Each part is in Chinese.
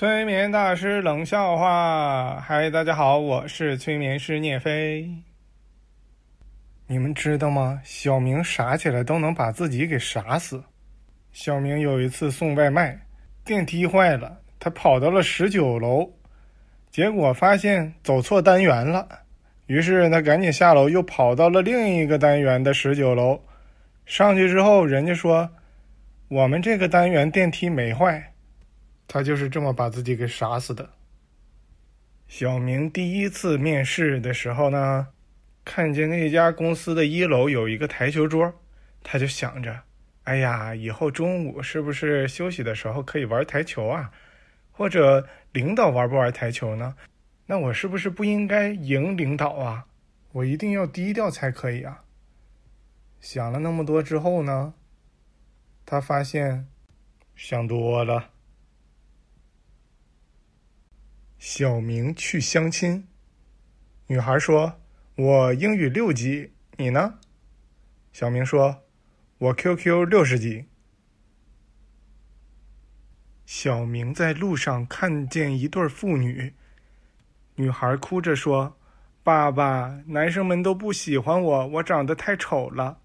催眠大师冷笑话，嗨，大家好，我是催眠师聂飞。你们知道吗？小明傻起来都能把自己给傻死。小明有一次送外卖，电梯坏了，他跑到了十九楼，结果发现走错单元了，于是他赶紧下楼，又跑到了另一个单元的十九楼。上去之后，人家说我们这个单元电梯没坏。他就是这么把自己给杀死的。小明第一次面试的时候呢，看见那家公司的一楼有一个台球桌，他就想着：“哎呀，以后中午是不是休息的时候可以玩台球啊？或者领导玩不玩台球呢？那我是不是不应该赢领导啊？我一定要低调才可以啊！”想了那么多之后呢，他发现想多了。小明去相亲，女孩说：“我英语六级，你呢？”小明说：“我 QQ 六十级。”小明在路上看见一对父女，女孩哭着说：“爸爸，男生们都不喜欢我，我长得太丑了。”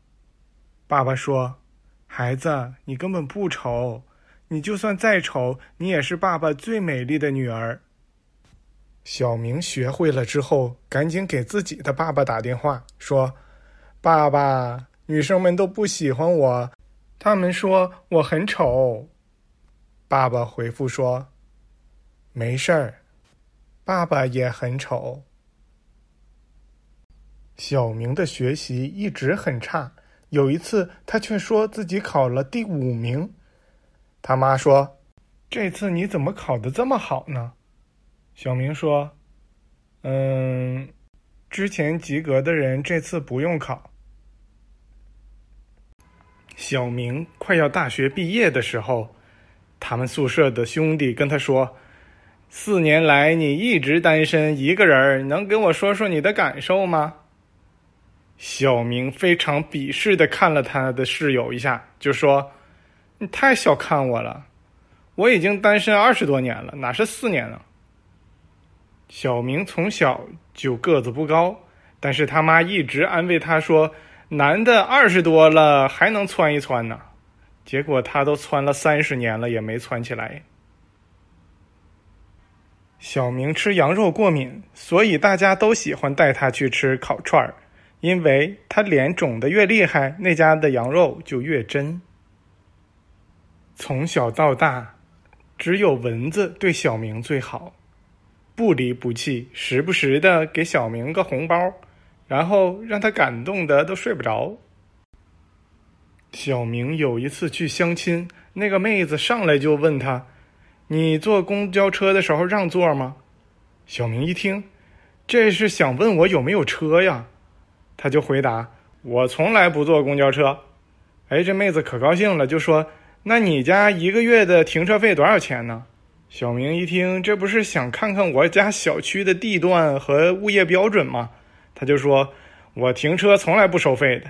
爸爸说：“孩子，你根本不丑，你就算再丑，你也是爸爸最美丽的女儿。”小明学会了之后，赶紧给自己的爸爸打电话，说：“爸爸，女生们都不喜欢我，他们说我很丑。”爸爸回复说：“没事儿，爸爸也很丑。”小明的学习一直很差，有一次他却说自己考了第五名。他妈说：“这次你怎么考的这么好呢？”小明说：“嗯，之前及格的人这次不用考。”小明快要大学毕业的时候，他们宿舍的兄弟跟他说：“四年来你一直单身一个人，能跟我说说你的感受吗？”小明非常鄙视的看了他的室友一下，就说：“你太小看我了，我已经单身二十多年了，哪是四年呢？”小明从小就个子不高，但是他妈一直安慰他说：“男的二十多了还能蹿一蹿呢。”结果他都蹿了三十年了，也没蹿起来。小明吃羊肉过敏，所以大家都喜欢带他去吃烤串儿，因为他脸肿的越厉害，那家的羊肉就越真。从小到大，只有蚊子对小明最好。不离不弃，时不时的给小明个红包，然后让他感动的都睡不着。小明有一次去相亲，那个妹子上来就问他：“你坐公交车的时候让座吗？”小明一听，这是想问我有没有车呀，他就回答：“我从来不坐公交车。”哎，这妹子可高兴了，就说：“那你家一个月的停车费多少钱呢？”小明一听，这不是想看看我家小区的地段和物业标准吗？他就说：“我停车从来不收费的。”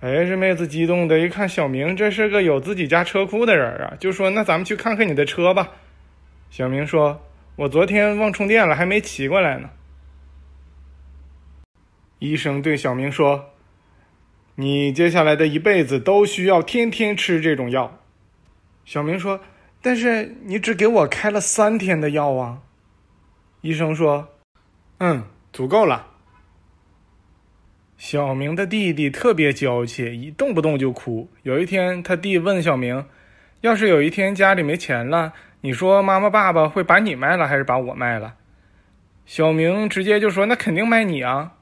哎，这妹子激动的一看，小明这是个有自己家车库的人啊，就说：“那咱们去看看你的车吧。”小明说：“我昨天忘充电了，还没骑过来呢。”医生对小明说：“你接下来的一辈子都需要天天吃这种药。”小明说。但是你只给我开了三天的药啊！医生说：“嗯，足够了。”小明的弟弟特别娇气，一动不动就哭。有一天，他弟问小明：“要是有一天家里没钱了，你说妈妈、爸爸会把你卖了，还是把我卖了？”小明直接就说：“那肯定卖你啊！”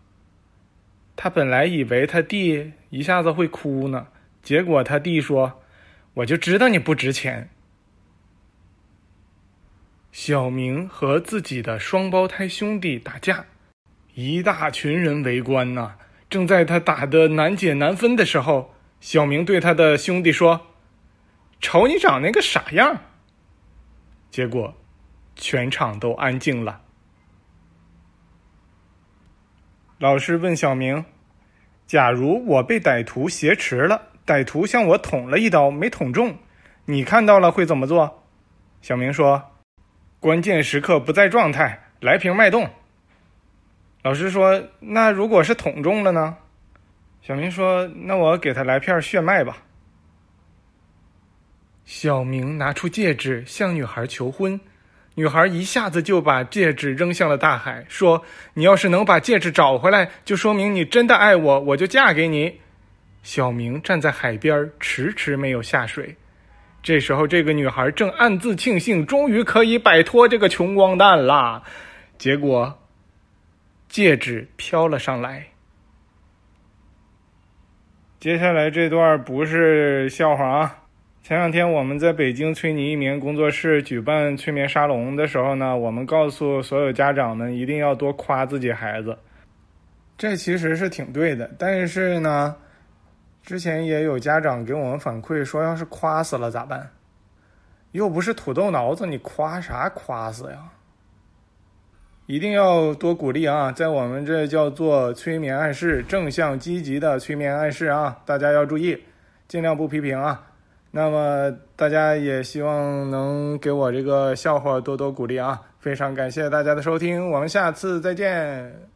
他本来以为他弟一下子会哭呢，结果他弟说：“我就知道你不值钱。”小明和自己的双胞胎兄弟打架，一大群人围观呢。正在他打得难解难分的时候，小明对他的兄弟说：“瞅你长那个傻样。”结果，全场都安静了。老师问小明：“假如我被歹徒挟持了，歹徒向我捅了一刀，没捅中，你看到了会怎么做？”小明说。关键时刻不在状态，来瓶脉动。老师说：“那如果是捅中了呢？”小明说：“那我给他来片血脉吧。”小明拿出戒指向女孩求婚，女孩一下子就把戒指扔向了大海，说：“你要是能把戒指找回来，就说明你真的爱我，我就嫁给你。”小明站在海边，迟迟没有下水。这时候，这个女孩正暗自庆幸，终于可以摆脱这个穷光蛋啦。结果，戒指飘了上来。接下来这段不是笑话啊！前两天我们在北京崔妮一名工作室举办催眠沙龙的时候呢，我们告诉所有家长们一定要多夸自己孩子。这其实是挺对的，但是呢。之前也有家长给我们反馈说，要是夸死了咋办？又不是土豆脑子，你夸啥夸死呀？一定要多鼓励啊！在我们这叫做催眠暗示，正向积极的催眠暗示啊！大家要注意，尽量不批评啊。那么大家也希望能给我这个笑话多多鼓励啊！非常感谢大家的收听，我们下次再见。